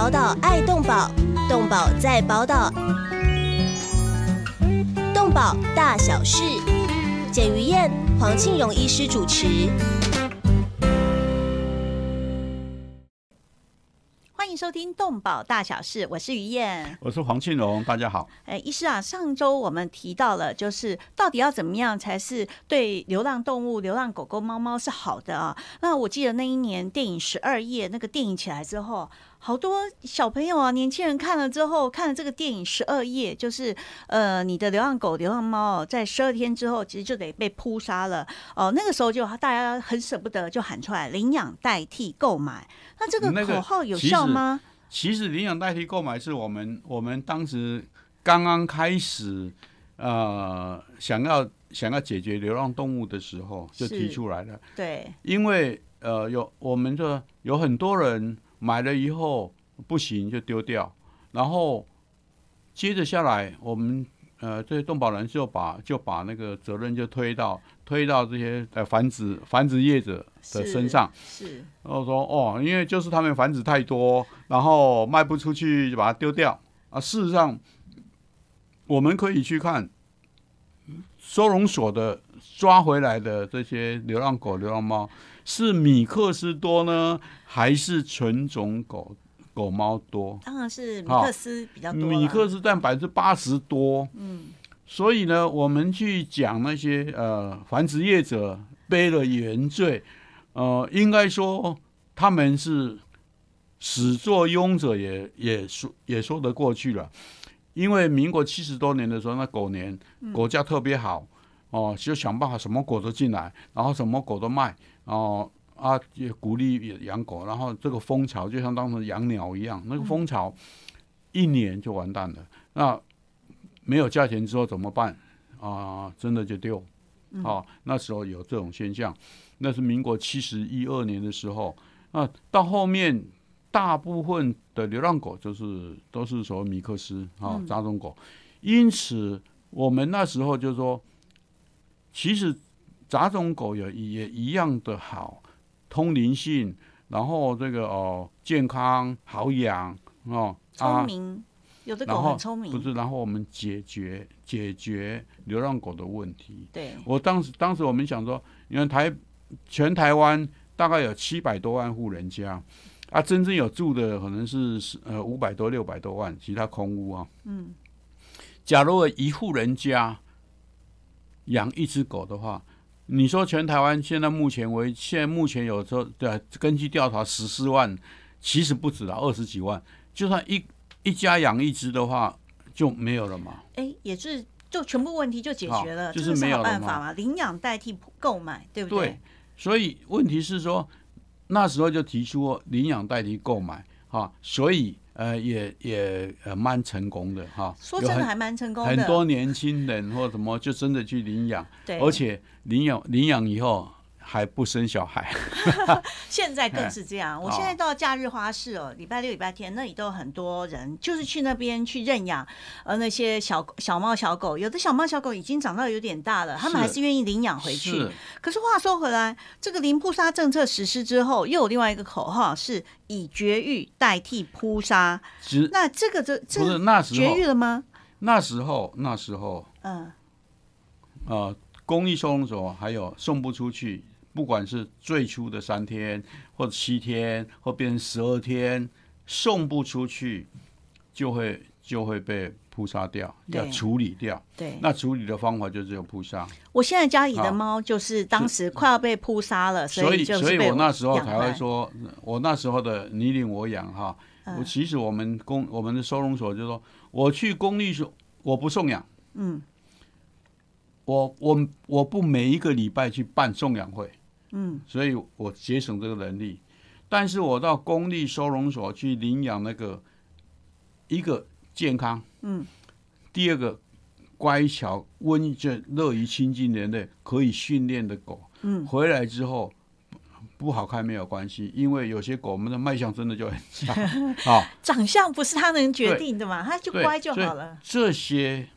宝岛爱动宝，动宝在宝岛，动宝大小事，简于燕、黄庆荣医师主持。欢迎收听《动保大小事》，我是于燕，我是黄庆荣，大家好。哎，医师啊，上周我们提到了，就是到底要怎么样才是对流浪动物、流浪狗狗、猫猫是好的啊？那我记得那一年电影《十二夜》那个电影起来之后。好多小朋友啊，年轻人看了之后，看了这个电影《十二夜》，就是呃，你的流浪狗、流浪猫在十二天之后，其实就得被扑杀了哦。那个时候就大家很舍不得，就喊出来领养代替购买。那这个口号有效吗？其实领养代替购买是我们我们当时刚刚开始呃想要想要解决流浪动物的时候就提出来了。对，因为呃有我们的有很多人。买了以后不行就丢掉，然后接着下来，我们呃这些动保人就把就把那个责任就推到推到这些呃繁殖繁殖业者的身上，是，然后说哦，因为就是他们繁殖太多，然后卖不出去就把它丢掉啊。事实上，我们可以去看收容所的抓回来的这些流浪狗、流浪猫。是米克斯多呢，还是纯种狗狗猫多？当然是米克斯比较多。米克斯占百分之八十多。嗯，所以呢，我们去讲那些呃繁殖业者背了原罪，呃，应该说他们是始作俑者，也也说也说得过去了。因为民国七十多年的时候，那狗年狗价特别好哦，就想办法什么狗都进来，然后什么狗都卖。哦啊，也鼓励养狗，然后这个蜂巢就像当时养鸟一样，那个蜂巢一年就完蛋了。那没有价钱之后怎么办？啊，真的就丢。哦，那时候有这种现象，那是民国七十一二年的时候。那到后面，大部分的流浪狗就是都是所谓米克斯啊杂种狗，因此我们那时候就说，其实。杂种狗也也一样的好，通灵性，然后这个哦健康好养哦，聪明，有的狗很聪明，不是，然后我们解决解决流浪狗的问题。对，我当时当时我们想说，因为台全台湾大概有七百多万户人家，啊，真正有住的可能是呃五百多六百多万，其他空屋啊。嗯，假如一户人家养一只狗的话。你说全台湾现在目前为现在目前有时候对，根据调查十四万，其实不止了，二十几万。就算一一家养一只的话，就没有了嘛？哎，也是，就全部问题就解决了，就是没有办法嘛？领养代替购买，对不对？对。所以问题是说，那时候就提出领养代替购买，哈，所以。呃，也也呃蛮成功的哈，说真的还蛮成功的，很多年轻人或什么就真的去领养，对，而且领养领养以后。还不生小孩，现在更是这样。我现在到假日花市哦，礼拜六、礼拜天那里都有很多人，就是去那边去认养，呃，那些小小猫、小狗，有的小猫、小狗已经长到有点大了，他们还是愿意领养回去。可是话说回来，这个零扑杀政策实施之后，又有另外一个口号，是以绝育代替扑杀。那这个这这不是那时候绝育了吗？那时候那时候，嗯，呃，公益收容所还有送不出去。不管是最初的三天，或者七天，或变成十二天，送不出去，就会就会被扑杀掉，要处理掉。对，那处理的方法就只有扑杀。我现在家里的猫就是当时快要被扑杀了，所以所以我那时候才会说，我那时候的你领我养哈。我其实我们公我们的收容所就说，我去公立所我不送养。嗯，我我我不每一个礼拜去办送养会。嗯，所以我节省这个能力，但是我到公立收容所去领养那个一个健康，嗯，第二个乖巧、温顺、乐于亲近人类、可以训练的狗，嗯，回来之后不好看没有关系，因为有些狗我们的卖相真的就很差，好，长相不是他能决定的嘛，他就乖就好了。这些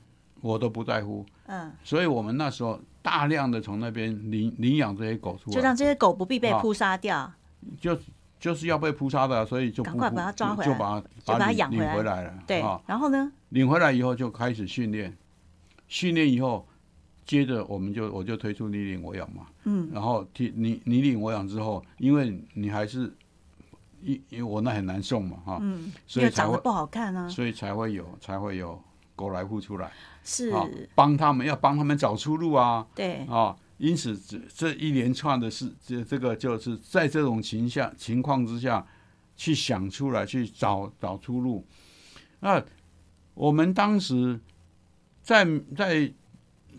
我都不在乎，嗯，所以我们那时候。大量的从那边领领养这些狗出来，就让这些狗不必被扑杀掉。就就是要被扑杀的，所以就赶快把它抓回来就把它就把它领领养回来。了。对啊，，然后呢？领回来以后就开始训练，训练以后，接着我们就我就推出你领我养嘛，嗯，然后你你你领我养之后，因为你还是因因为我那很难送嘛哈，嗯，所以长得不好看啊，所以才会有才会有狗来户出来是，啊，帮他们要帮他们找出路啊对，啊，因此这这一连串的事，这这个就是在这种情下情况之下去想出来，去找找出路。那我们当时在在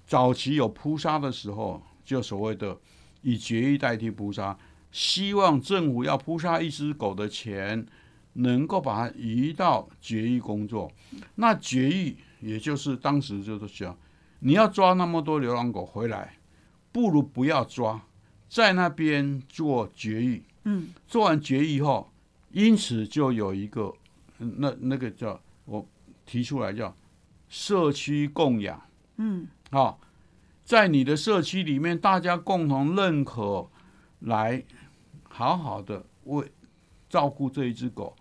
早期有扑杀的时候，就所谓的以绝育代替扑杀，希望政府要扑杀一只狗的钱，能够把它移到绝育工作。那绝育也就是当时就是讲，你要抓那么多流浪狗回来，不如不要抓，在那边做绝育。嗯，做完绝育后，因此就有一个嗯那那个叫我提出来叫社区供养。嗯，啊，在你的社区里面，大家共同认可，来好好的为照顾这一只狗，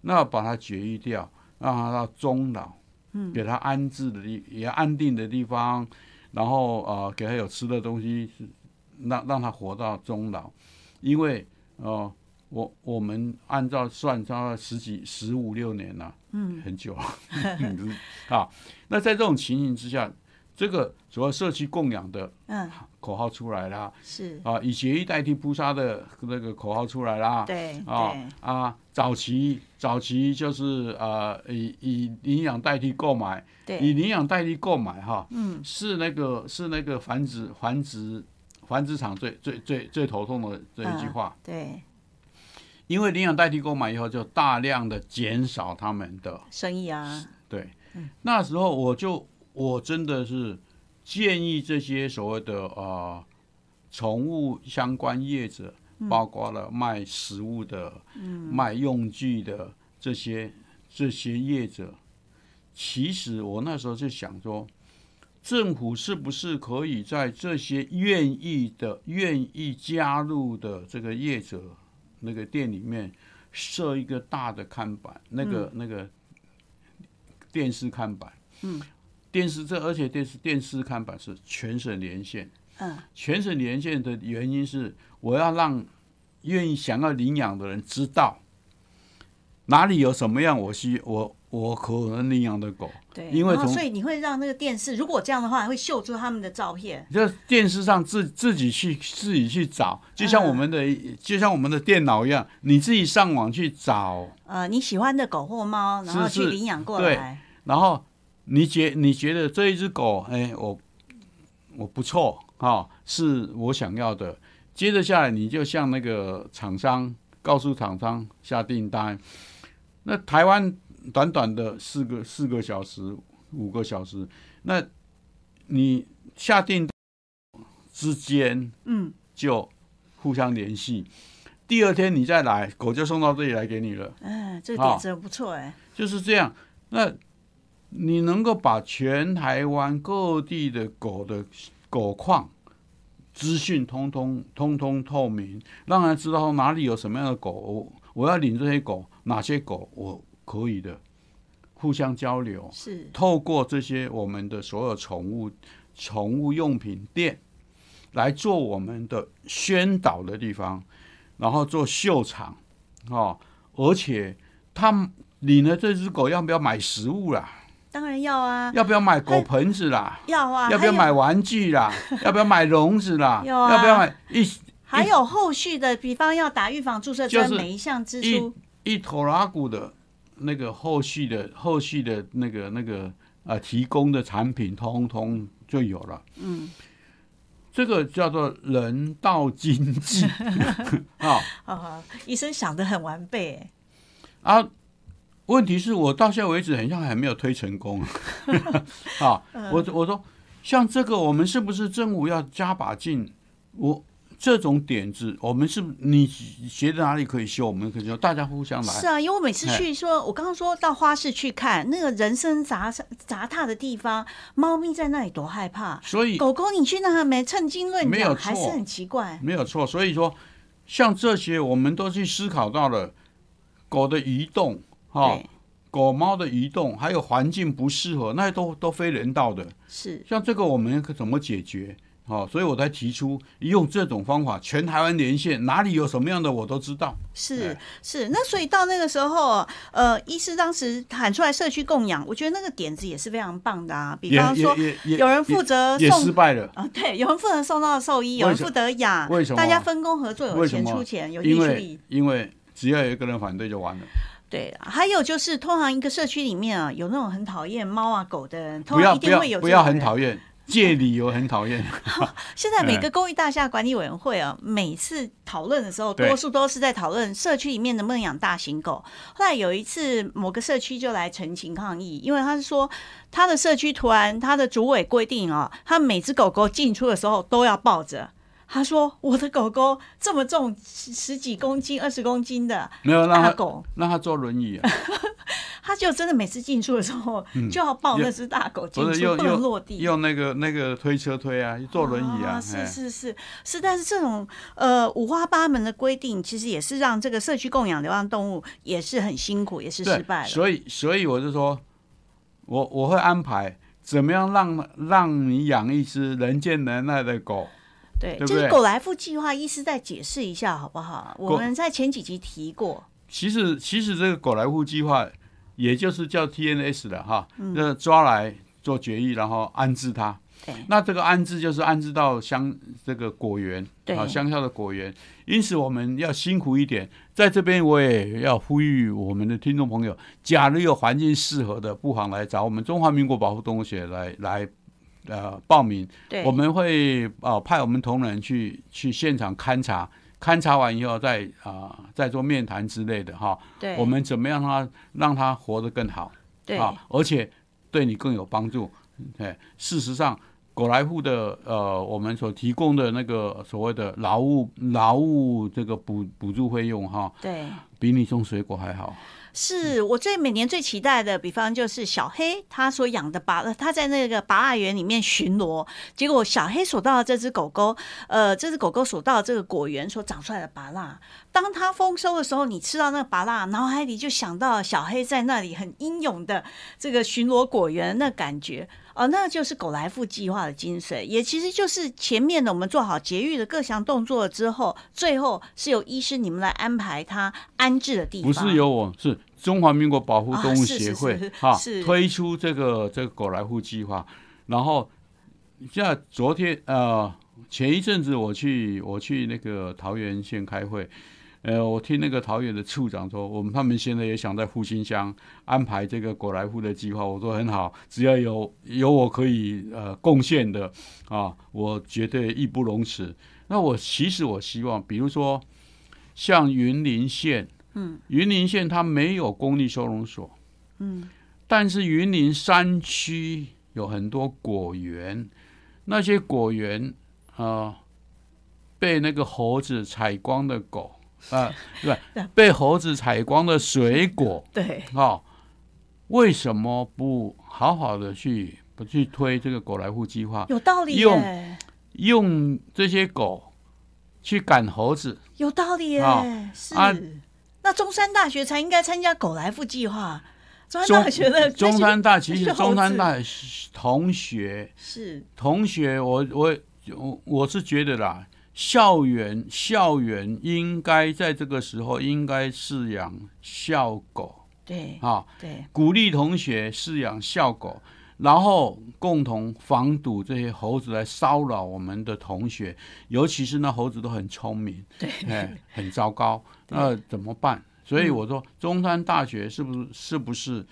那把它绝育掉，让它到终老，嗯，给他安置的地，也安定的地方，然后呃，给他有吃的东西，是让让他活到终老，因为呃，我我们按照算，大概十几十五六年了，嗯，很久了，嗯 啊，那在这种情形之下，这个主要社区供养的嗯，口号出来啦，是，啊，以协议代替扑杀的那个口号出来啦，对，啊对，啊，早期早期就是呃以以领养代替购买，以对，领养代替购买哈，嗯，是那个是那个繁殖繁殖繁殖场最最最最头痛的这一句嗯话，对，因为领养代替购买以后，就大量的减少他们的生意啊，对，那时候我就我真的是建议这些所谓的啊宠物相关业者，包括了卖食物的、卖用具的这些这些业者，其实我那时候就想说，政府是不是可以在这些愿意的、愿意加入的这个业者那个店里面设一个大的看板，那个、那个电视看板，嗯，电视这而且电视电视看板是全省连线，嗯，全省连线的原因是我要让愿意想要领养的人知道哪里有什么样我需我我可能领养的狗，对，因为从所以你会让那个电视，如果这样的话，会秀出他们的照片，就电视上自自己去自己去找，就像我们的、就像我们的电脑一样，你自己上网去找，呃，你喜欢的狗或猫，然后去领养过对。来，然后你觉你觉得这一只狗，哎，我我不错啊、是我想要的。接着下来，你就向那个厂商告诉厂商下订单。那台湾短短的四个四个小时、五个小时，那你下订单之间嗯，就互相联系。第二天你再来，狗就送到这里来给你了。嗯，这点子不错哎，就是这样。那你能够把全台湾各地的狗的狗况资讯通通通通透明，让人知道哪里有什么样的狗，我我要领这些狗，哪些狗我可以的，互相交流。是，透过这些我们的所有宠物宠物用品店来做我们的宣导的地方，然后做秀场哦，而且他领了这只狗要不要买食物啦？当然要啊，要不要买狗盆子啦？要啊，要不要买玩具啦？要不要买笼子啦？有啊要不要买一还有后续的，比方要打预防注射针，就是每一项支出，一头拉骨的那个后续的后续的那个那个呃提供的产品，通通就有了。嗯，这个叫做人道经济啊啊，医生想的很完备哎，啊！问题是我到现在为止，好像还没有推成功 啊！我我说，像这个，我们是不是政府要加把劲？我这种点子，我们是你觉得哪里可以修，我们可以修，大家互相来。是啊，因为我每次去说，我刚刚说到花市去看那个人声杂杂沓的地方，猫咪在那里多害怕，所以狗狗你去那没称斤论没有两，还是很奇怪。没有错，所以说像这些，我们都去思考到了狗的移动，哈、对，狗猫的移动，还有环境不适合，那都都非人道的。是像这个我们可怎么解决？好、所以我才提出用这种方法，全台湾连线，哪里有什么样的我都知道。是哎是，那所以到那个时候，呃，医师当时喊出来社区供养，我觉得那个点子也是非常棒的啊。比方说，有人负责送失败了，啊，对，有人负责送到兽医，有人负责养，为什么大家分工合作，有钱出钱，有力因为。因为只要有一个人反对就完了。对，啊还有就是，通常一个社区里面啊，有那种很讨厌猫啊狗的人，通常一定会有不要很讨厌，借理由很讨厌。现在每哎个公益大厦管理委员会啊，每次讨论的时候，多数都是在讨论社区里面能不能养大型狗。后来有一次，某个社区就来陈情抗议，因为他是说他的社区突然他的主委规定啊，他每只狗狗进出的时候都要抱着。他说：“我的狗狗这么重，十十几公斤、二十公斤的没有让他大狗，让他坐轮椅啊，他就真的每次进出的时候、就要抱那只大狗进不是出，不能落地。用那个那个推车推啊，坐轮椅啊。是哎是是是，但是这种呃五花八门的规定，其实也是让这个社区供养流浪动物也是很辛苦，也是失败了。所以所以我就说，我我会安排怎么样让让你养一只人见人爱的狗。对，对不对就是狗来富计划，医师再解释一下好不好？我们在前几集提过，其实其实这个狗来富计划，也就是叫 TNS 的哈，嗯那、抓来做绝育，然后安置它。对那这个安置就是安置到乡这个果园对啊，乡下的果园。因此我们要辛苦一点，在这边我也要呼吁我们的听众朋友，假如有环境适合的，不妨来找我们中华民国保护动物学来来呃报名。对，我们会啊、派我们同仁去去现场勘察，勘察完以后再啊、再做面谈之类的哈。对我们怎么样让他让他活得更好对啊，而且对你更有帮助。对，事实上，果来户的呃，我们所提供的那个所谓的劳务劳务这个补补助费用哈，对。比你种水果还好。是我最每年最期待的，比方就是小黑他所养的拔，他在那个拔爱园里面巡逻，结果小黑所到的这只狗狗，呃，这只狗狗所到的这个果园所长出来的拔蜡，当它丰收的时候，你吃到那个拔蜡，脑海里就想到小黑在那里很英勇的这个巡逻果园那感觉。哦，那就是狗来富计划的精髓，也其实就是前面的我们做好节育的各项动作之后，最后是由医师你们来安排他安置的地方，不是由我，是中华民国保护动物协会是哈是推出这个这个狗来户计划，然后像昨天呃前一阵子我去我去那个桃园县开会，呃，我听那个桃园的处长说，我们他们现在也想在复兴乡安排这个果来户的计划，我说很好，只要有有我可以呃贡献的啊，我绝对义不容辞。那我其实我希望，比如说像云林县。嗯云林县它没有公立收容所，嗯，但是云林山区有很多果园，那些果园啊、呃被那个猴子采光的狗啊，对对，被猴子采光的水果，对，哦，为什么不好好的去不去推这个狗来户计划，有道理用，用这些狗去赶猴子？有道理耶。啊那中山大学才应该参加狗来富计划。中山大学的中山大其那实中山大同学是同学，我我我我是觉得啦，校园校园应该在这个时候应该饲养校狗对啊，对鼓励同学饲养校狗，然后共同防堵这些猴子来骚扰我们的同学，尤其是那猴子都很聪明，对哎，很糟糕，那怎么办？所以我说，中山大学是不是是不是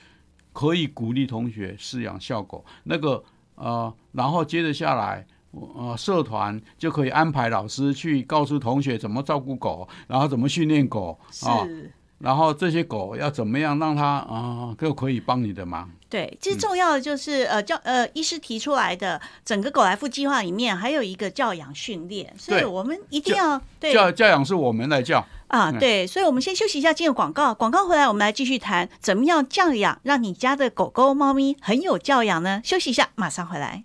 可以鼓励同学饲养校狗？那个呃，然后接着下来。呃，社团就可以安排老师去告诉同学怎么照顾狗，然后怎么训练狗啊、是。然后这些狗要怎么样让它啊，就可以帮你的忙。对，其实重要的就是、呃教呃医师提出来的整个狗来福计划里面还有一个教养训练，所以我们一定要对教教养是我们来教。啊，嗯对，所以我们先休息一下，进入广告。广告回来，我们来继续谈怎么样教养，让你家的狗狗、猫咪很有教养呢？休息一下，马上回来。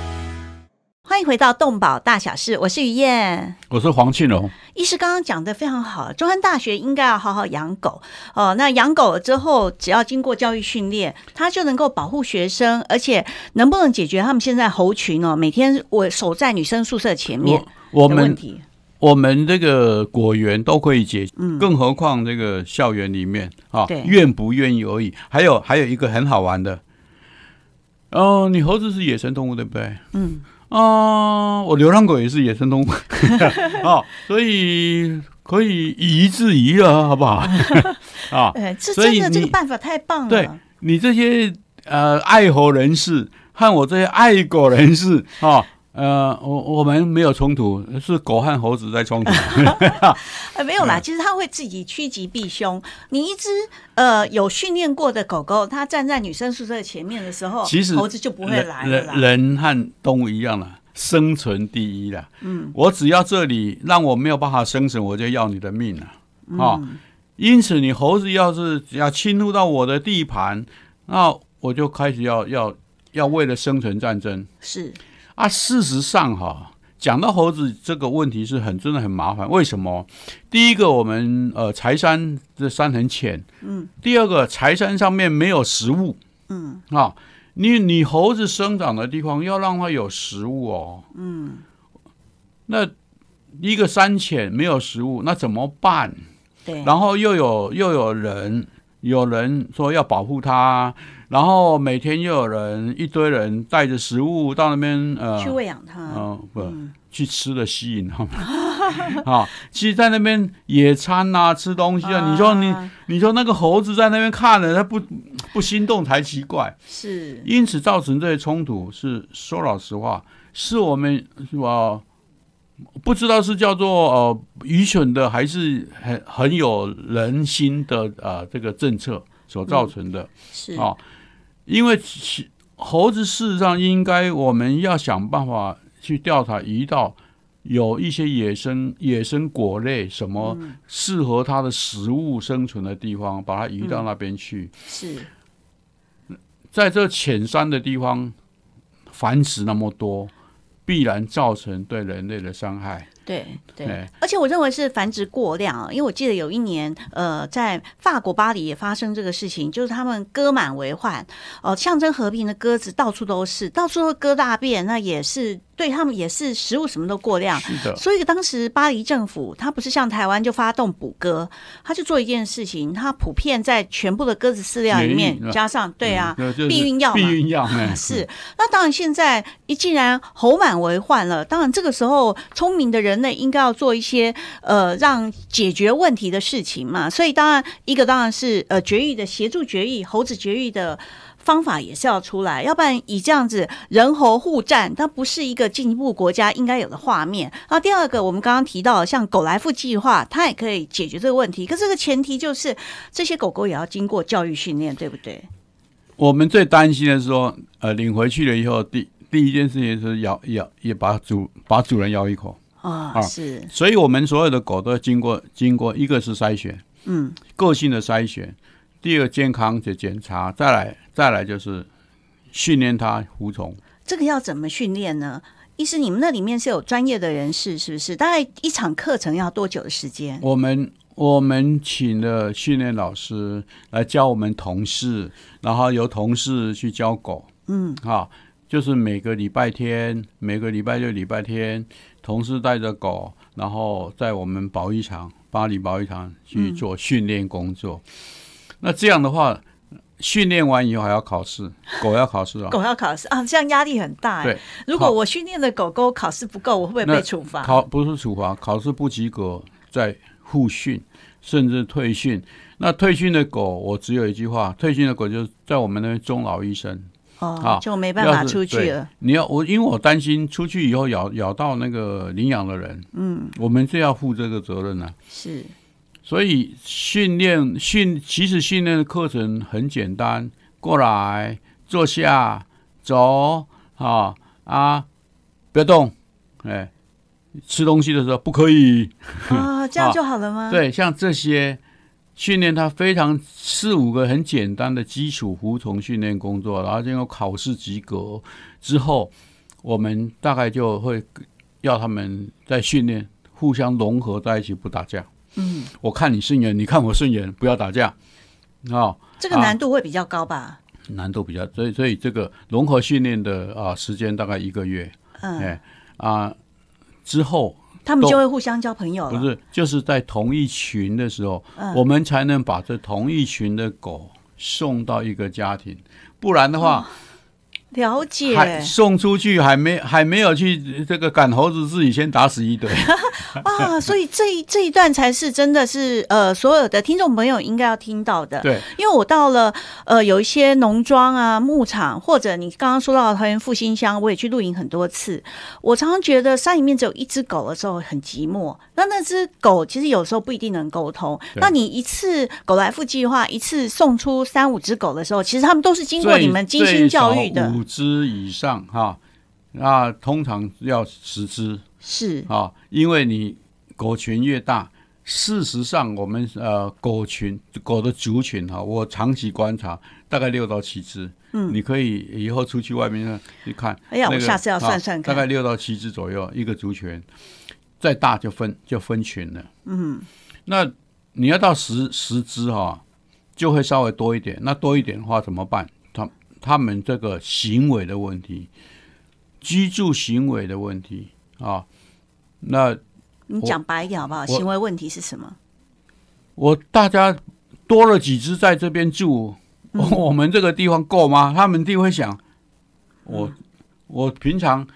欢迎回到动保大小事，我是于燕，我是黄庆荣。医师刚刚讲的非常好，中山大学应该要好好养狗哦。那养狗之后，只要经过教育训练，它就能够保护学生，而且能不能解决他们现在猴群哦，每天我守在女生宿舍前面。我们我们这个果园都可以解，嗯，更何况这个校园里面啊，愿不愿意而已。还有还有一个很好玩的，哦，你猴子是野生动物对不对？嗯啊，我流浪狗也是野生动物 哦，所以可以以一制夷了，好不好？啊，这真的这个办法太棒了。对你这些呃爱猴人士和我这些爱狗人士啊。呃，我我们没有冲突，是狗和猴子在冲突。呃，没有啦，其实它会自己趋吉避凶。你一只呃有训练过的狗狗，它站在女生宿舍前面的时候，其实猴子就不会来了。人和动物一样了，生存第一了。嗯，我只要这里让我没有办法生存，我就要你的命了。啊，因此你猴子要是要侵入到我的地盘，那我就开始要要要为了生存战争。是。啊，事实上哈，讲到猴子这个问题是很真的很麻烦。为什么？第一个，我们呃柴山这山很浅，嗯。第二个，柴山上面没有食物，嗯。啊，你你猴子生长的地方要让它有食物哦，嗯。那一个山浅没有食物，那怎么办？对。然后又有又有人有人说要保护它。然后每天又有人一堆人带着食物到那边呃去喂养它，嗯不去吃的吸引他们啊，其实，在那边野餐啊，吃东西啊，你说你你说那个猴子在那边看了，它不不心动才奇怪。是，因此造成这些冲突是说老实话，是我们是吧？不知道是叫做呃愚蠢的，还是很很有人心的呃这个政策所造成的，是啊。因为猴子事实上应该我们要想办法去调查移到有一些野生野生果类什么适合它的食物生存的地方，把它移到那边去。是，在这浅山的地方繁殖那么多，必然造成对人类的伤害。对对，而且我认为是繁殖过量啊，因为我记得有一年，呃，在法国巴黎也发生这个事情，就是他们割满为患，哦，象征和平的鸽子到处都是，到处都割大便，那也是。对他们也是食物什么都过量，是的。所以当时巴黎政府他不是像台湾就发动捕鸽，他就做一件事情，他普遍在全部的鸽子饲料里面加上对啊避孕药，避孕药是。那当然现在一既然猴满为患了，当然这个时候聪明的人类应该要做一些呃让解决问题的事情嘛。所以当然一个当然是呃绝育的协助绝育猴子绝育的。方法也是要出来，要不然以这样子人猴互战，它不是一个进一步国家应该有的画面。啊，第二个，我们刚刚提到像狗来富计划，它也可以解决这个问题。可这个前提就是这些狗狗也要经过教育训练，对不对？我们最担心的是说，呃，领回去了以后，第第一件事情是咬咬，也把主把主人咬一口啊，是。所以我们所有的狗都要经过经过一个是筛选，嗯，个性的筛选。第二健康的检查，再来再来就是训练它服从。这个要怎么训练呢？意思你们那里面是有专业的人士，是不是？大概一场课程要多久的时间？我们我们请了训练老师来教我们同事，然后由同事去教狗。嗯，好，就是每个礼拜天，每个礼拜六、礼拜天，同事带着狗，然后在我们保育场、巴黎保育场去做训练工作。那这样的话，训练完以后还要考试，狗要考试啊。狗要考试啊，这样压力很大哎。对，如果我训练的狗狗考试不够，我会不会被处罚？考不是处罚，考试不及格再复训，甚至退训。那退训的狗，我只有一句话：退训的狗就是在我们那边终老一生。哦啊，就没办法出去了。你要我，因为我担心出去以后咬咬到那个领养的人，嗯，我们是要负这个责任的。是，所以训练训，其实训练的课程很简单，过来坐下走啊啊，不要动，哎，吃东西的时候不可以。啊，这样就好了吗？对，像这些。训练它非常四五个很简单的基础服从训练工作，然后经过考试及格之后，我们大概就会要他们在训练互相融合在一起，不打架。嗯，我看你顺眼，你看我顺眼，不要打架。哦，这个难度会比较高吧？难度比较，所以所以这个融合训练的啊时间大概一个月。嗯，哎啊之后。他们就会互相交朋友了。不是，就是在同一群的时候，我们才能把这同一群的狗送到一个家庭，不然的话。了解，送出去还没还没有去这个赶猴子，自己先打死一堆 啊！所以这一这一段才是真的是呃，所有的听众朋友应该要听到的。对，因为我到了呃有一些农庄啊、牧场，或者你刚刚说到的桃园复兴乡，我也去露营很多次。我常常觉得山里面只有一只狗的时候很寂寞，那那只狗其实有时候不一定能沟通。那你一次狗来复计划，一次送出三五只狗的时候，其实他们都是经过你们精心教育的。五只以上哈，那通常要十只是啊，因为你狗群越大，事实上我们呃狗群狗的族群哈，我长期观察大概六到七只，嗯，你可以以后出去外面去看，哎呀，我下次要算算看，大概六到七只左右一个族群，再大就分就分群了，嗯，那你要到十十只哈，就会稍微多一点，那多一点的话怎么办？他他们这个行为的问题，居住行为的问题啊，那你讲白一点好不好？行为问题是什么？我大家多了几只在这边住，我们这个地方够吗？他们一定会想，我我平常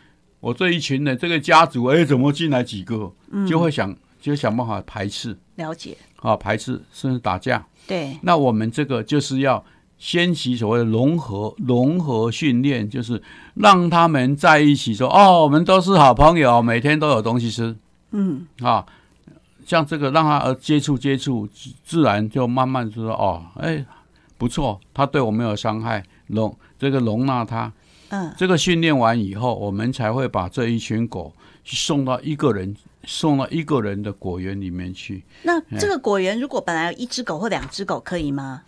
我这一群人这个家族，哎，怎么进来几个？就会想就想办法排斥，了解啊，排斥甚至打架。对，那我们这个就是要。先起所谓的融合融合训练，就是让他们在一起说：“哦，我们都是好朋友，每天都有东西吃。”嗯，啊，像这个让他接触接触，自然就慢慢说：“哦，哎，不错，他对我没有伤害，容这个容纳他。”嗯，这个训练完以后，我们才会把这一群狗送到一个人送到一个人的果园里面去。那这个果园如果本来有一只狗或两只狗，可以吗？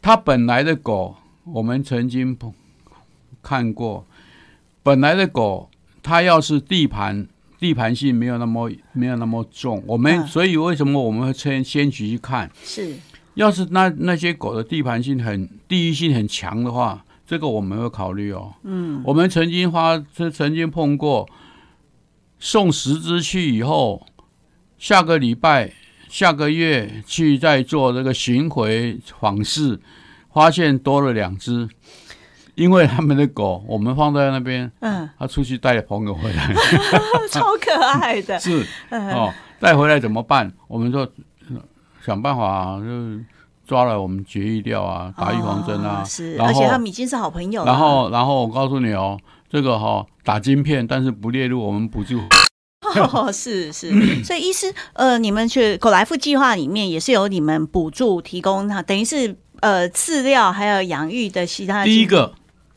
它本来的狗，我们曾经看过。本来的狗，它要是地盘地盘性没有那么没有那么重，我们所以为什么我们会先先去看？是，要是那那些狗的地盘性很地域性很强的话，这个我们会考虑哦。嗯，我们曾经花曾经碰过，送十只去以后，下个礼拜。下个月去再做这个巡回访视，发现多了两只，因为他们的狗我们放在那边，嗯，他出去带朋友回来，超可爱的，是哦，带回来怎么办？我们说想办法，就抓了我们绝育掉啊，打预防针啊，是，而且他们已经是好朋友了。然后，然后我告诉你哦，这个哈打晶片，但是不列入我们补助。哦，是是，所以医师，呃，你们去狗来福计划里面也是有你们补助提供，哈，等于是呃饲料还有养育的其他。第一个，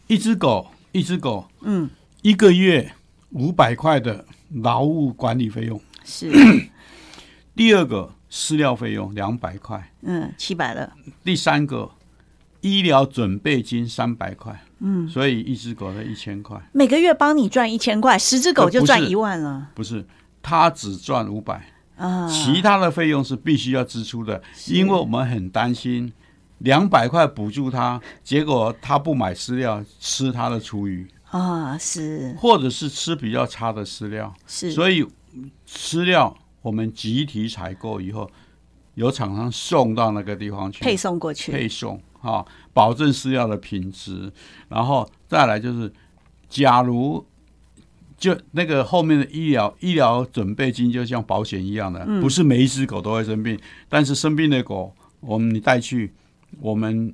一只狗，一只狗，嗯，一个月五百块的劳务管理费用是。第二个，饲料费用两百块，嗯，七百了。第三个，医疗准备金三百块。嗯，所以一只狗的一千块，每个月帮你赚一千块，十只狗就赚一万了。不是，他只赚五百。啊，其他的费用是必须要支出的，因为我们很担心两百块补助他，结果他不买饲料吃他的厨余。啊，是。或者是吃比较差的饲料，是，所以饲料我们集体采购以后，由厂商送到那个地方去配送过去，配送啊，保证饲料的品质，然后再来就是，假如就那个后面的医疗医疗准备金就像保险一样的，嗯。不是每一只狗都会生病，但是生病的狗，我们你带去，我们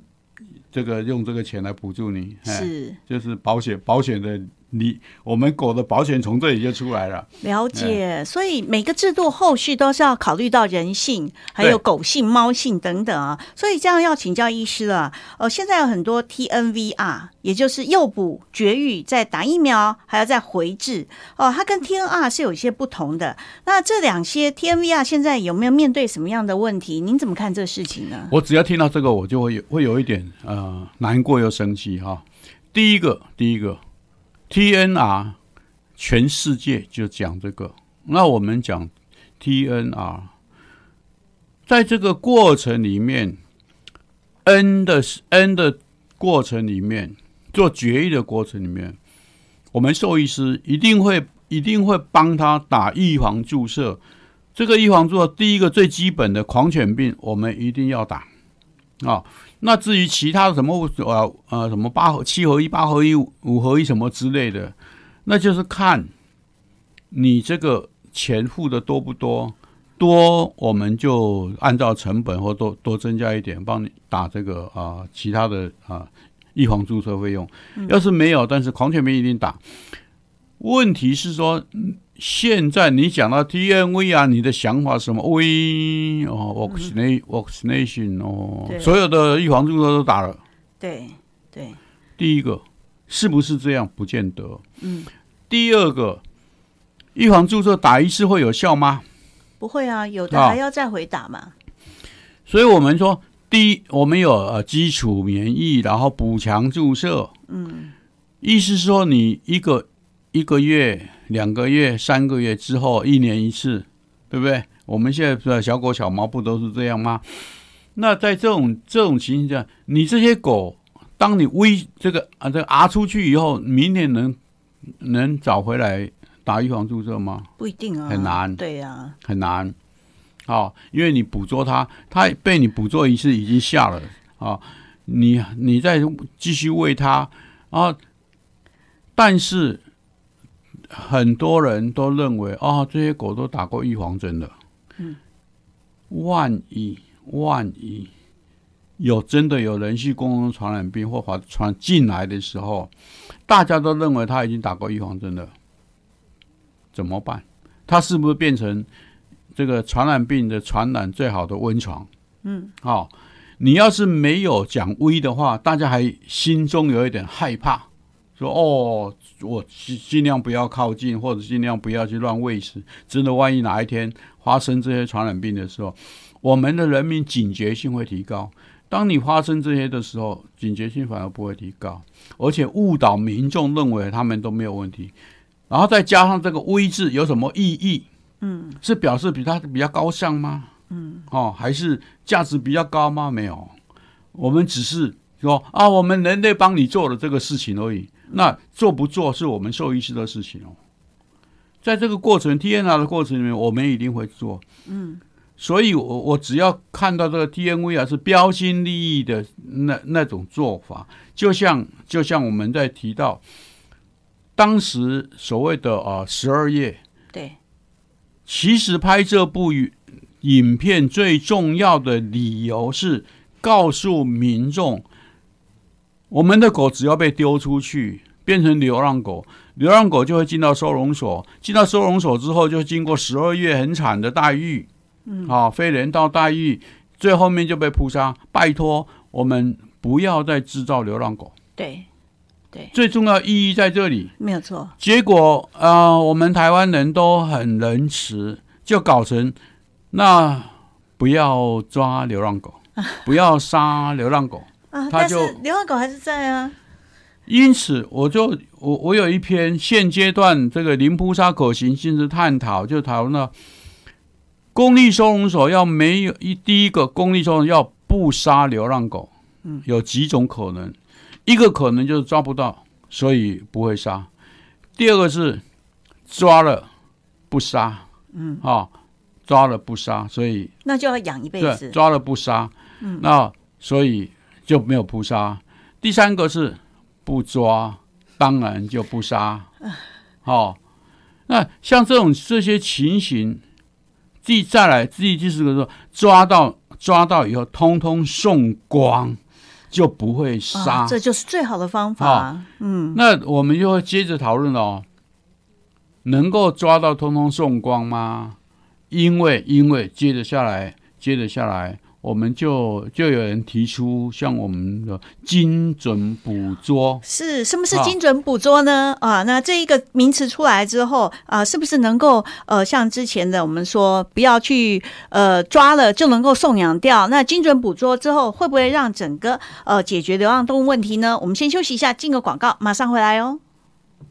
这个用这个钱来补助你，哎是。就是保险保险的你，我们狗的保险从这里就出来了。了解，所以每个制度后续都是要考虑到人性，还有狗性、猫性等等啊。所以这样要请教医师了。呃，现在有很多 TNVR，也就是诱捕、绝育、再打疫苗，还要再回治哦。它跟 TNR 是有一些不同的。那这两些 TNVR 现在有没有面对什么样的问题？您怎么看这事情呢？我只要听到这个，我就会有会有一点呃难过又生气哈。第一个，第一个，TNR，全世界就讲这个，那我们讲 TNR，在这个过程里面，N 的 N 的过程里面，做决议的过程里面，我们兽医师一定会一定会帮他打预防注射。这个预防注射，第一个最基本的狂犬病，我们一定要打啊。那至于其他的什么呃呃什么八合七合一、八合一、五合一什么之类的，那就是看你这个钱付的多不多，多我们就按照成本或多多增加一点，帮你打这个啊、其他的啊、预防注射费用。要是没有，但是狂犬病一定打。问题是说，嗯现在你讲到 TNV 啊，你的想法什么？V 哦，vaccination 哦，所有的预防注射都打了。对对，第一个是不是这样？不见得。嗯，第二个，预防注射打一次会有效吗？不会啊，有的啊还要再回打嘛。所以我们说，第一，我们有呃基础免疫，然后补强注射。嗯，意思是说你一个一个月、两个月、三个月之后，一年一次，对不对？我们现在的小狗、小猫不都是这样吗？那在这种这种情形下，你这些狗，当你喂这个啊这个啊出去以后，明年能能找回来打预防注射吗？不一定啊，很难对啊，很难，哦，因为你捕捉它，它被你捕捉一次已经下了啊、哦，你你再继续喂它啊，但是很多人都认为啊、这些狗都打过预防针了，嗯，万一万一有真的有人畜共同传染病或传传进来的时候，大家都认为他已经打过预防针了，怎么办？它是不是变成这个传染病的传染最好的温床？嗯，好、你要是没有讲威的话，大家还心中有一点害怕，说哦，我尽尽量不要靠近，或者尽量不要去乱喂食。真的，万一哪一天发生这些传染病的时候，我们的人民警觉性会提高。当你发生这些的时候，警觉性反而不会提高，而且误导民众认为他们都没有问题。然后再加上这个“威”字有什么意义？嗯，是表示比他比较高尚吗？嗯，哦，还是价值比较高吗？没有，我们只是说啊，我们人类帮你做了这个事情而已。那做不做是我们兽医师的事情哦。在这个过程 TNR 的过程里面，我们一定会做。嗯，所以我我只要看到这个 TNV 啊是标新立异的那那种做法，就像就像我们在提到。当时所谓的啊十二页，对，其实拍这部影片最重要的理由是告诉民众，我们的狗只要被丢出去变成流浪狗，流浪狗就会进到收容所，进到收容所之后就经过十二月很惨的待遇，嗯，啊，非人道待遇，最后面就被扑杀。拜托，我们不要再制造流浪狗，对，最重要意义在这里。没有错，结果啊、呃我们台湾人都很仁慈，就搞成那不要抓流浪狗，不要杀流浪狗。啊，但是他就流浪狗还是在啊，因此，我就我我有一篇现阶段这个零扑杀可行性的探讨，就讨论到公立收容所要没有一第一个公立收容所要不杀流浪狗，嗯，有几种可能，一个可能就是抓不到，所以不会杀。第二个是抓了不杀，嗯，啊，抓了不杀，所以那就要养一辈对子。抓了不杀，嗯，那所以就没有扑杀。第三个是不抓，当然就不杀，好、那像这种这些情形，第再来第第四个说抓到抓到以后，通通送光，就不会杀。啊，这就是最好的方法。啊嗯，那我们就会接着讨论哦，能够抓到通通送光吗？因为因为接着下来，接着下来，我们就就有人提出，像我们的精准捕捉，是什么是啊精准捕捉呢？啊，那这一个名词出来之后啊，是不是能够呃，像之前的我们说不要去呃抓了就能够送养掉？那精准捕捉之后，会不会让整个呃解决流浪动物问题呢？我们先休息一下，进个广告，马上回来哦。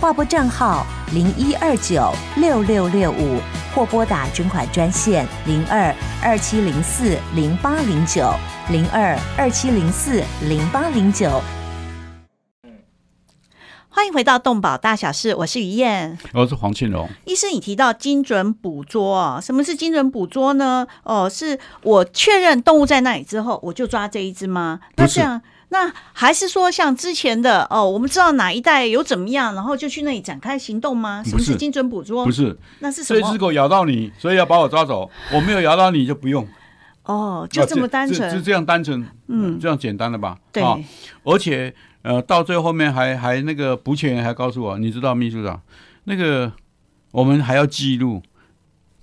划拨账号零一二九六六六五，或拨打捐款专线零二二七零四零八零九零二二七零四零八零九。欢迎回到动保大小事，我是于燕。我是黄庆荣。医生，你提到精准捕捉哦，什么是精准捕捉呢？哦，是我确认动物在那里之后，我就抓这一只吗？那不是这样，那还是说像之前的哦，我们知道哪一带有怎么样，然后就去那里展开行动吗？什么不是是精准捕捉？不，是那是什么？这只狗咬到你，所以要把我抓走。我没有咬到你就不用，哦，就这么单纯就。这样单纯，嗯这样简单的吧？对，啊而且呃，到最后面还还那个捕犬员还告诉我，你知道秘书长，那个我们还要记录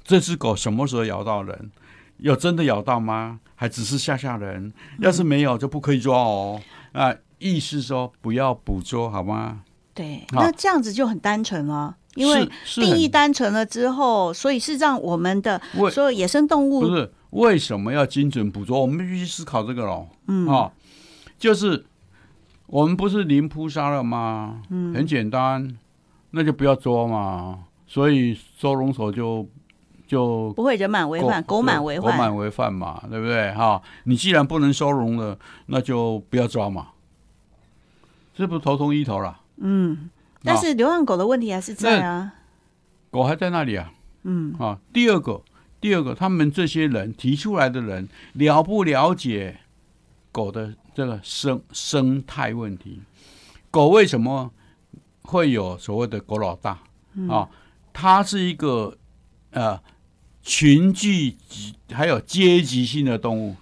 这只狗什么时候咬到人，有真的咬到吗？还只是吓吓人？要是没有就不可以抓哦。啊，意思说不要捕捉好吗？对，那这样子就很单纯了。因为定义单纯了之后，所以是让我们的所有野生动物不是为什么要精准捕捉？我们必须思考这个喽。嗯啊，就是我们不是零扑杀了吗？嗯，很简单，那就不要捉嘛。所以收容所就就不会人满为患，狗满为患。狗满为患嘛，对不对？哈，你既然不能收容了，那就不要抓嘛，这不头痛医头了？嗯，但啊是流浪狗的问题还是在啊。狗还在那里啊。嗯，啊，第二个，第二个，他们这些人提出来的人了不了解狗的这个生生态问题？狗为什么会有所谓的狗老大啊？它是一个呃群聚级还有阶级性的动物，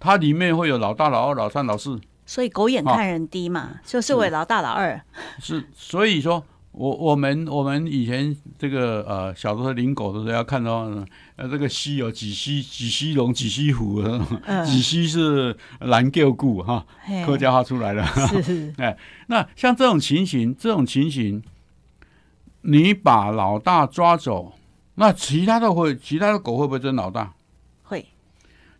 它里面会有老大、老二、老三、老四，所以狗眼看人低嘛，就是为老大老二。是，所以说我我们我们以前这个呃小时候领狗的时候要看到呃这个溪有几溪几溪龙几溪湖，嗯，几溪是蓝鹫固哈，客家话出来了。是。哎那像这种情形，这种情形，你把老大抓走，那其他的会其他的狗会不会争老大？会，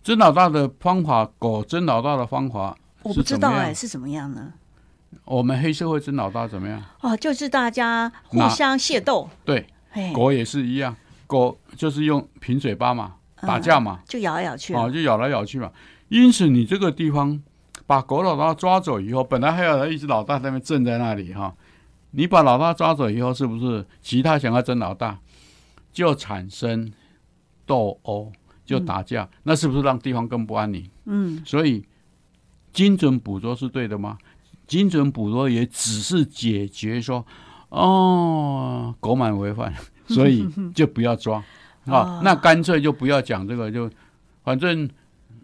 争老大的方法，狗争老大的方法我不？知道哎，是怎么样呢？我们黑社会争老大怎么样？哦，就是大家互相械斗，对，嘿，狗也是一样，狗就是用平嘴巴嘛，打架嘛，就咬来咬去啊。啊，就咬来咬去嘛。因此，你这个地方把狗老大抓走以后，本来还有一只老大在那边镇在那里哈，你把老大抓走以后，是不是其他想要争老大，就产生斗殴，就打架？那是不是让地方更不安宁？嗯，所以精准捕捉是对的吗？精准捕捉也只是解决说，哦，狗满为患，所以就不要抓 哦啊。那干脆就不要讲这个，就反正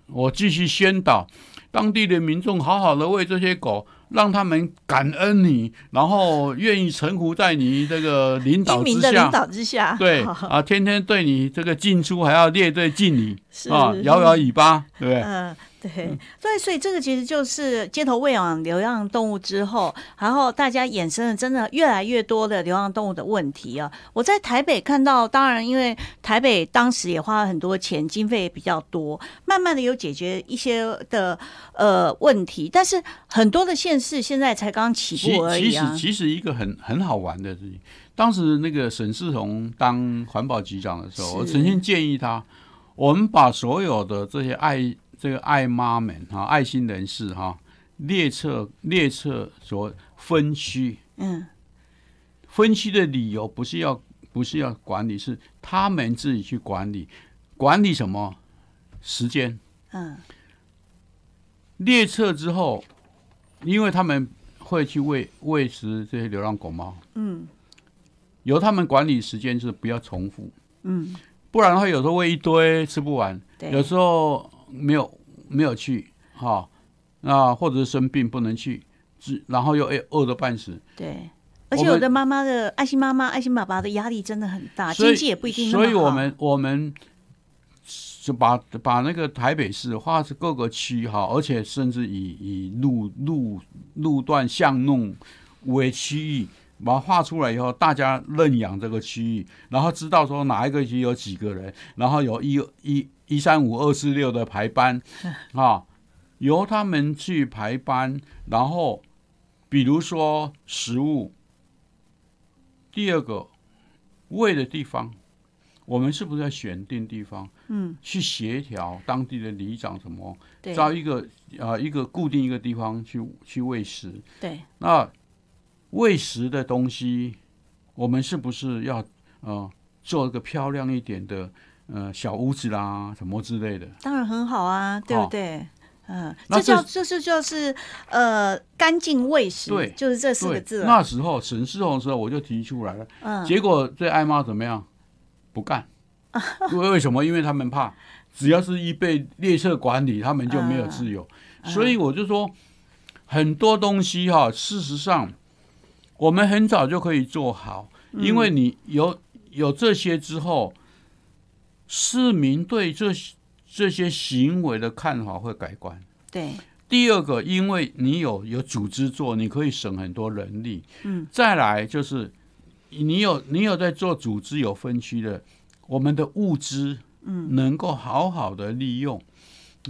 我继续宣导，当地的民众好好的喂这些狗，让他们感恩你，然后愿意臣服在你这个领导之下。导之下，对 啊，天天对你这个进出还要列队敬礼啊，摇摇尾巴，对不对？嗯，对，对，所以这个其实就是街头喂养流浪动物之后，然后大家衍生了真的越来越多的流浪动物的问题啊。我在台北看到，当然因为台北当时也花了很多钱，经费也比较多，慢慢的有解决一些的呃问题，但是很多的县市现在才刚起其步而已啊其实。其实一个很很好玩的事情，当时那个沈世宏当环保局长的时候，我曾经建议他，我们把所有的这些爱这个爱妈们哈、爱心人士哈、列册列册所分区，嗯，分区的理由不是要不是要管理，是他们自己去管理，管理什么？时间。嗯，列册之后，因为他们会去喂喂食这些流浪狗猫，嗯，由他们管理时间是不要重复，嗯，不然的话有时候喂一堆吃不完，对，有时候没有没有去哈，那或者是生病不能去，只然后又饿饿的半死，对。而且有的妈妈的爱心妈妈、爱心爸爸的压力真的很大，经济也不一定。所以我们我们就把把那个台北市划是各个区哈，而且甚至以以路路路段巷弄为区域，把它画出来以后，大家认养这个区域，然后知道说哪一个区有几个人，然后有一一一三五二四六的排班 啊，由他们去排班，然后比如说食物，第二个喂的地方。我们是不是要选定地方，嗯，去协调当地的里长什么，对找一个呃一个固定一个地方去去喂食。对，那喂食的东西，我们是不是要呃做一个漂亮一点的呃小屋子啦，什么之类的？当然很好啊，对不好对？嗯，这叫这就是就是呃干净卫食，对就是这四个字，那时候沈世宏的时候我就提出来了，嗯，结果这艾妈怎么样？不干，为为什么？因为他们怕，只要是一被列车管理，他们就没有自由。嗯所以我就说，很多东西哈、事实上我们很早就可以做好，嗯因为你有有这些之后，市民对这这些行为的看法会改观。对，第二个，因为你有有组织做，你可以省很多人力。嗯，再来就是你有你有在做组织有分区的，我们的物资嗯能够好好的利用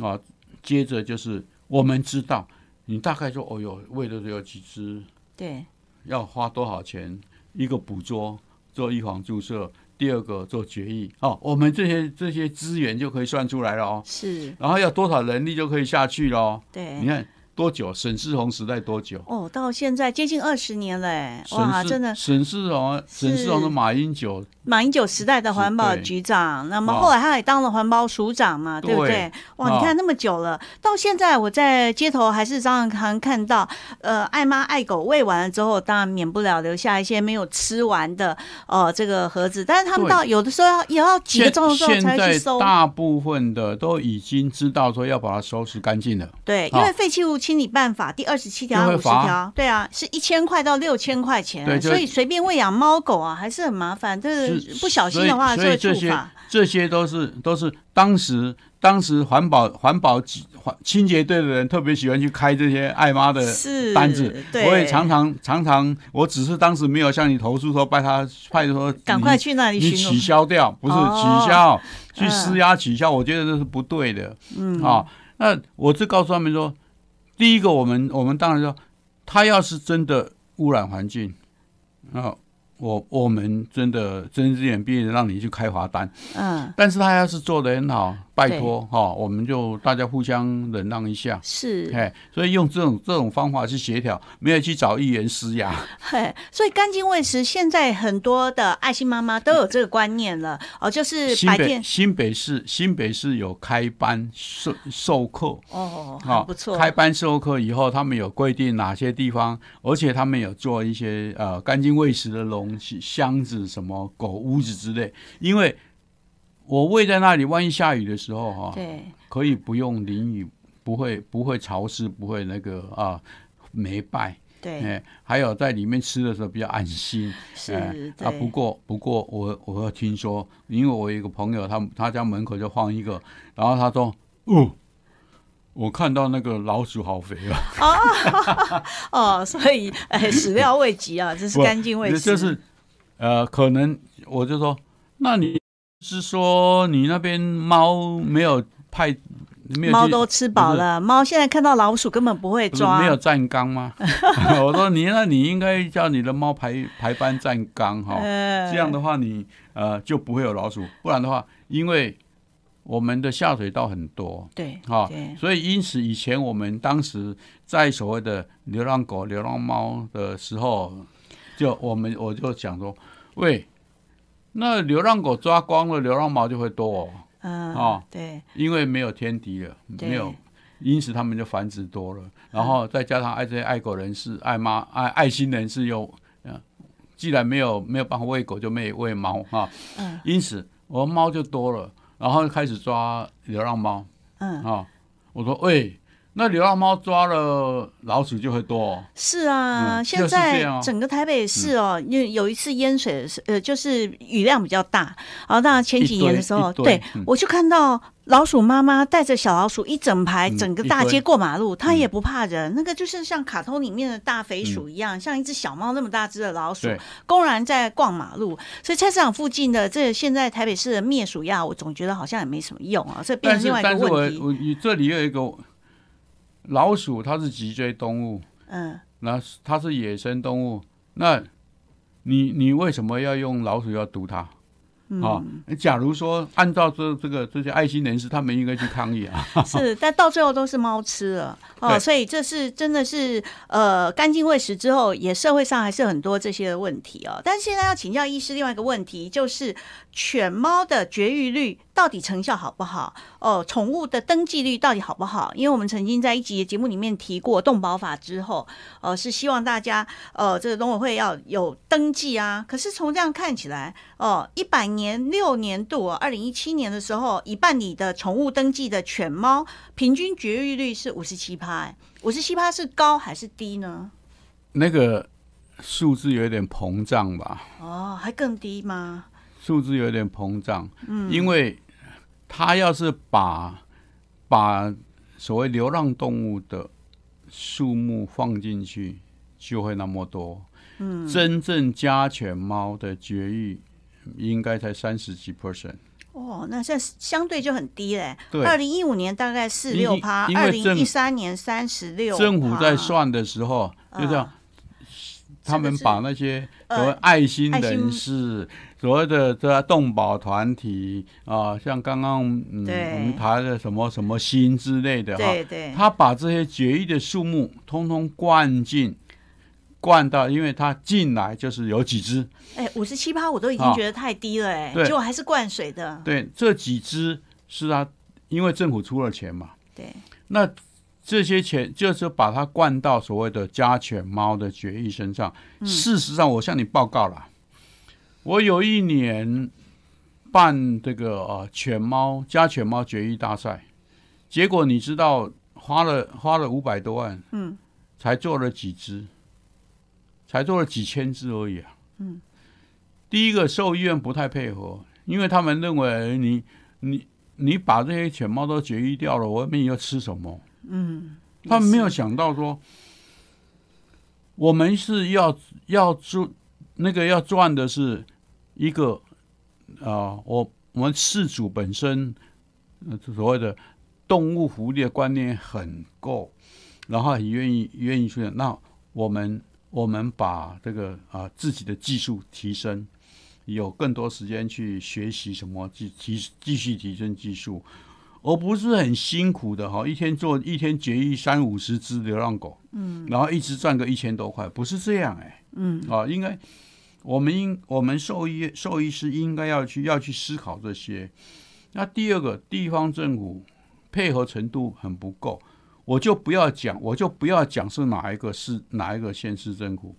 啊。接着就是我们知道你大概说哦哟，喂了有几只对，要花多少钱，一个捕捉做预防注射，第二个做决议哦，我们这些这些资源就可以算出来了哦。是，然后要多少人力就可以下去了哦。对你。看多久？沈世宏时代多久？哦，到现在接近二十年了，哎，哇，真的，沈世宏，沈世宏的马英九，马英九时代的环保局长，那么哦后来他也当了环保署长嘛，对。不对？对？哇，哦你看那么久了，到现在我在街头还是常常看到，呃，爱妈爱狗喂完了之后，当然免不了留下一些没有吃完的呃这个盒子，但是他们到有的时候要也要几个现钟头才去收，大部分的都已经知道说要把它收拾干净了。对，因哦为废弃物清理办法第二十七条、五十条，对啊，是一千块到六千块钱，对所以随便喂养猫狗啊还是很麻烦，这是不小心的话这些。这些都是都是当时当时环保环保环清洁队的人特别喜欢去开这些爱妈的是单子，对我也常常常常，我只是当时没有向你投诉说拜他派说赶快去那里你取。消掉，不是哦取消，去嗯施压取消，我觉得这是不对的。嗯，啊，那我就告诉他们说，第一个，我们我们当然说，他要是真的污染环境，那我我们真的睁只眼闭只眼让你去开罚单，嗯，但是他要是做的很好，拜托哈、我们就大家互相忍让一下。是，哎，所以用这种这种方法去协调，没有去找议员施压。嘿，所以干净喂食现在很多的爱心妈妈都有这个观念了哦，就是白天新北市新北市有开班授授课，哦，啊，很不错，开班授课以后，他们有规定哪些地方，而且他们有做一些呃干净喂食的容器、箱子、什么狗屋子之类。因为我喂在那里，万一下雨的时候哈、对，可以不用淋雨，不会不会潮湿，不会那个啊霉败。对，哎，还有在里面吃的时候比较安心。是哎啊，不过不过我我有听说，因为我有一个朋友，他他家门口就放一个，然后他说，哦，我看到那个老鼠好肥啊，哦，所以哎，始料未及啊，这是干净卫生，就是呃，可能我就说，那你是说你那边猫没有派没有猫都吃饱了，猫现在看到老鼠根本不会抓，没有站岗吗？我说你那你应该叫你的猫排排班站岗哈。呃这样的话你，呃就不会有老鼠，不然的话，因为我们的下水道很多，对哈、对所以因此以前我们当时在所谓的流浪狗、流浪猫的时候，就我们我就讲说，喂，那流浪狗抓光了，流浪猫就会多哦，嗯哦。对。因为没有天敌了，没有。因此，他们就繁殖多了，然后再加上爱这些爱狗人士、爱妈、爱爱心人士又，呃，既然没有没有办法喂狗，就没有喂猫哈，嗯。因此我猫就多了，然后开始抓流浪猫。嗯。啊。我说喂，那流浪猫抓了老鼠就会多、哦，是啊，现在整个台北市哦，因为有一次淹水的时，呃，就是雨量比较大，然后当然前几年的时候，对嗯。我就看到老鼠妈妈带着小老鼠一整排，嗯整个大街过马路，它也不怕人，那个就是像卡通里面的大肥鼠一样，像一只小猫那么大只的老鼠，公然在逛马路，所以菜市场附近的这现在台北市的灭鼠药，我总觉得好像也没什么用啊，这变成另外一但是我个问题。我你这里有一个老鼠，它是脊椎动物，嗯，那它是野生动物，那你你为什么要用老鼠要毒它？嗯啊，假如说按照这这个这些爱心人士，他们应该去抗议啊。是，但到最后都是猫吃了 哦，所以这是真的是呃干净喂食之后，也社会上还是很多这些问题哦。但是现在要请教医师另外一个问题，就是犬猫的绝育率到底成效好不好？哦，宠物的登记率到底好不好？因为我们曾经在一集的节目里面提过动保法之后，呃，是希望大家呃这个农委会要有登记啊。可是从这样看起来，哦，一百年六年度，二零一七年的时候，已办理的宠物登记的犬猫平均绝育率是五十七趴，哎，五十七趴是高还是低呢？那个数字有点膨胀吧，哦，还更低吗？数字有点膨胀，嗯，因为他要是把把所谓流浪动物的数目放进去，就会那么多。嗯，真正家犬猫的绝育应该才三十几 percent。哦，那这相对就很低嘞。对二零一五年大概四六趴，二零一三年三十六。政府在算的时候，就这样，他们把那些呃所谓爱心人士、所谓的这动保团体啊，像刚刚嗯对。我们谈的什么什么心之类的哈，对对，他把这些决议的数目通通灌进。灌到，因为他进来就是有几只，哎，五十七趴我都已经啊。觉得太低了，哎，对。结果还是灌水的。对，这几只是他，因为政府出了钱嘛，对，那这些钱就是把它灌到所谓的家犬猫的决议身上。事实上，我向你报告了，我有一年办这个呃犬猫家犬猫决议大赛，结果你知道花了花了五百多万，嗯，才做了几只，才做了几千只而已啊。嗯，第一个兽医院不太配合，因为他们认为你你你把这些犬猫都绝育掉了，我们要吃什么？嗯，他们没有想到说，我们是要要赚那个要赚的是一个啊、我我们事主本身呃所谓的动物福利的观念很够，然后很愿意愿意去，那我们我们把这个啊、自己的技术提升，有更多时间去学习什么继提继续提升技术，而不是很辛苦的哈，一天做一天绝育三五十只流浪狗，嗯，然后一直赚个一千多块，不是这样哎、嗯，啊，应该我们应我们兽医兽医师应该要去要去思考这些。那第二个，地方政府配合程度很不够，我就不要讲，我就不要讲是哪一个是哪一个县市政府。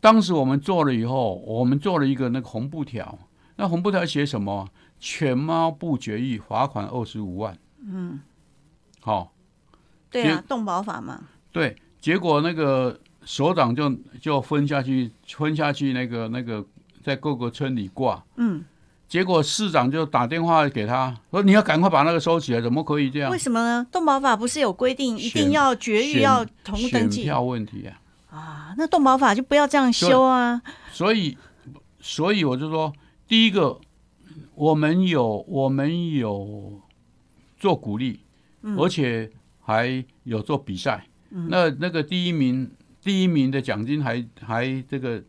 当时我们做了以后，我们做了一个那个红布条，那红布条写什么？犬猫不绝育，罚款二十五万。嗯，好，对啊，动保法嘛。对，结果那个首长就就分下去，分下去那个那个在各个村里挂。嗯，结果市长就打电话给他说：“你要赶快把那个收起来，怎么可以这样为？什么呢？动保法不是有规定，一定要绝育，要同步登选记票问题啊。啊？那动保法就不要这样修啊。所以，所以我就说，第一个，我们有我们有做鼓励，嗯而且还有做比赛。那那个第一名，第一名的奖金还还这个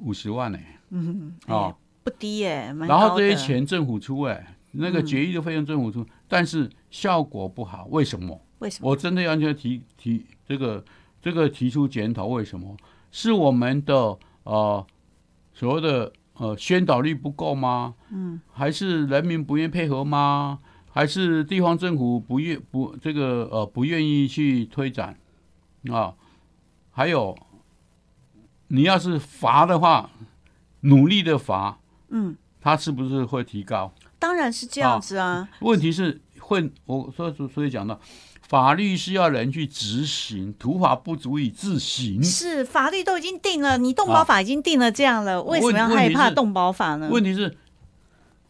五十万呢、嗯，哦哎，不低耶，蛮然后这些钱政府出哎、那个嗯决议的费用政府出，但是效果不好，为什么？为什么？我真的要去提提这个这个提出检讨，为什么？是我们的呃所谓的呃宣导力不够吗？嗯，还是人民不愿意配合吗？还是地方政府不愿不这个呃不愿意去推展啊？还有，你要是罚的话，努力的罚，嗯，它是不是会提高？当然是这样子啊。问题是会，我所以所以讲到，法律是要人去执行，土法不足以自行。是法律都已经定了，你动保法已经定了这样了，为什么要害怕动保法呢？问题是，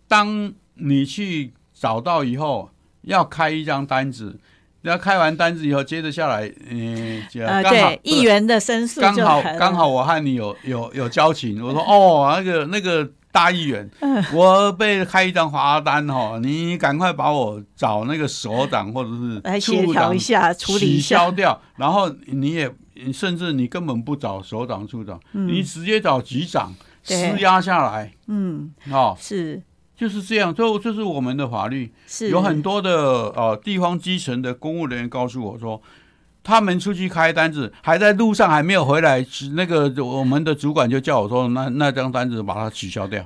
当你去找到以后，要开一张单子，要开完单子以后，接着下来，嗯、呃，刚好对，议员的申诉刚好刚好我和你有有有交情，我说哦，那个那个大议员，我被开一张罚单哈，你赶快把我找那个首长或者是处长协调一下，处理一取下消。掉，然后你也甚至你根本不找首长、处长，你直接找局长施压下来，嗯，哦，是就是这样。这这是我们的法律，是有很多的呃地方基层的公务人员告诉我说。他们出去开单子，还在路上还没有回来，那个我们的主管就叫我说：“那那张单子把它取消掉。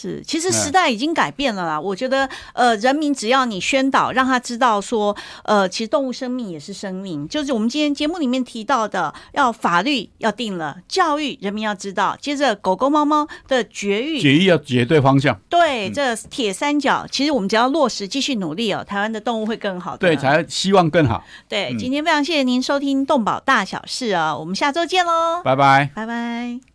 是，其实哎时代已经改变了啦。我觉得，呃，人民只要你宣导，让他知道说，呃，其实动物生命也是生命，就是我们今天节目里面提到的，要法律要定了，教育人民要知道，接着狗狗、猫猫的绝育，绝育要绝对方向，对，这铁三角，其实我们只要落实，继续努力哦，台湾的动物会更好的。对，才希望更好。对。嗯今天非常谢谢您收听动保大小事啊，我们下周见喽，拜拜。拜拜。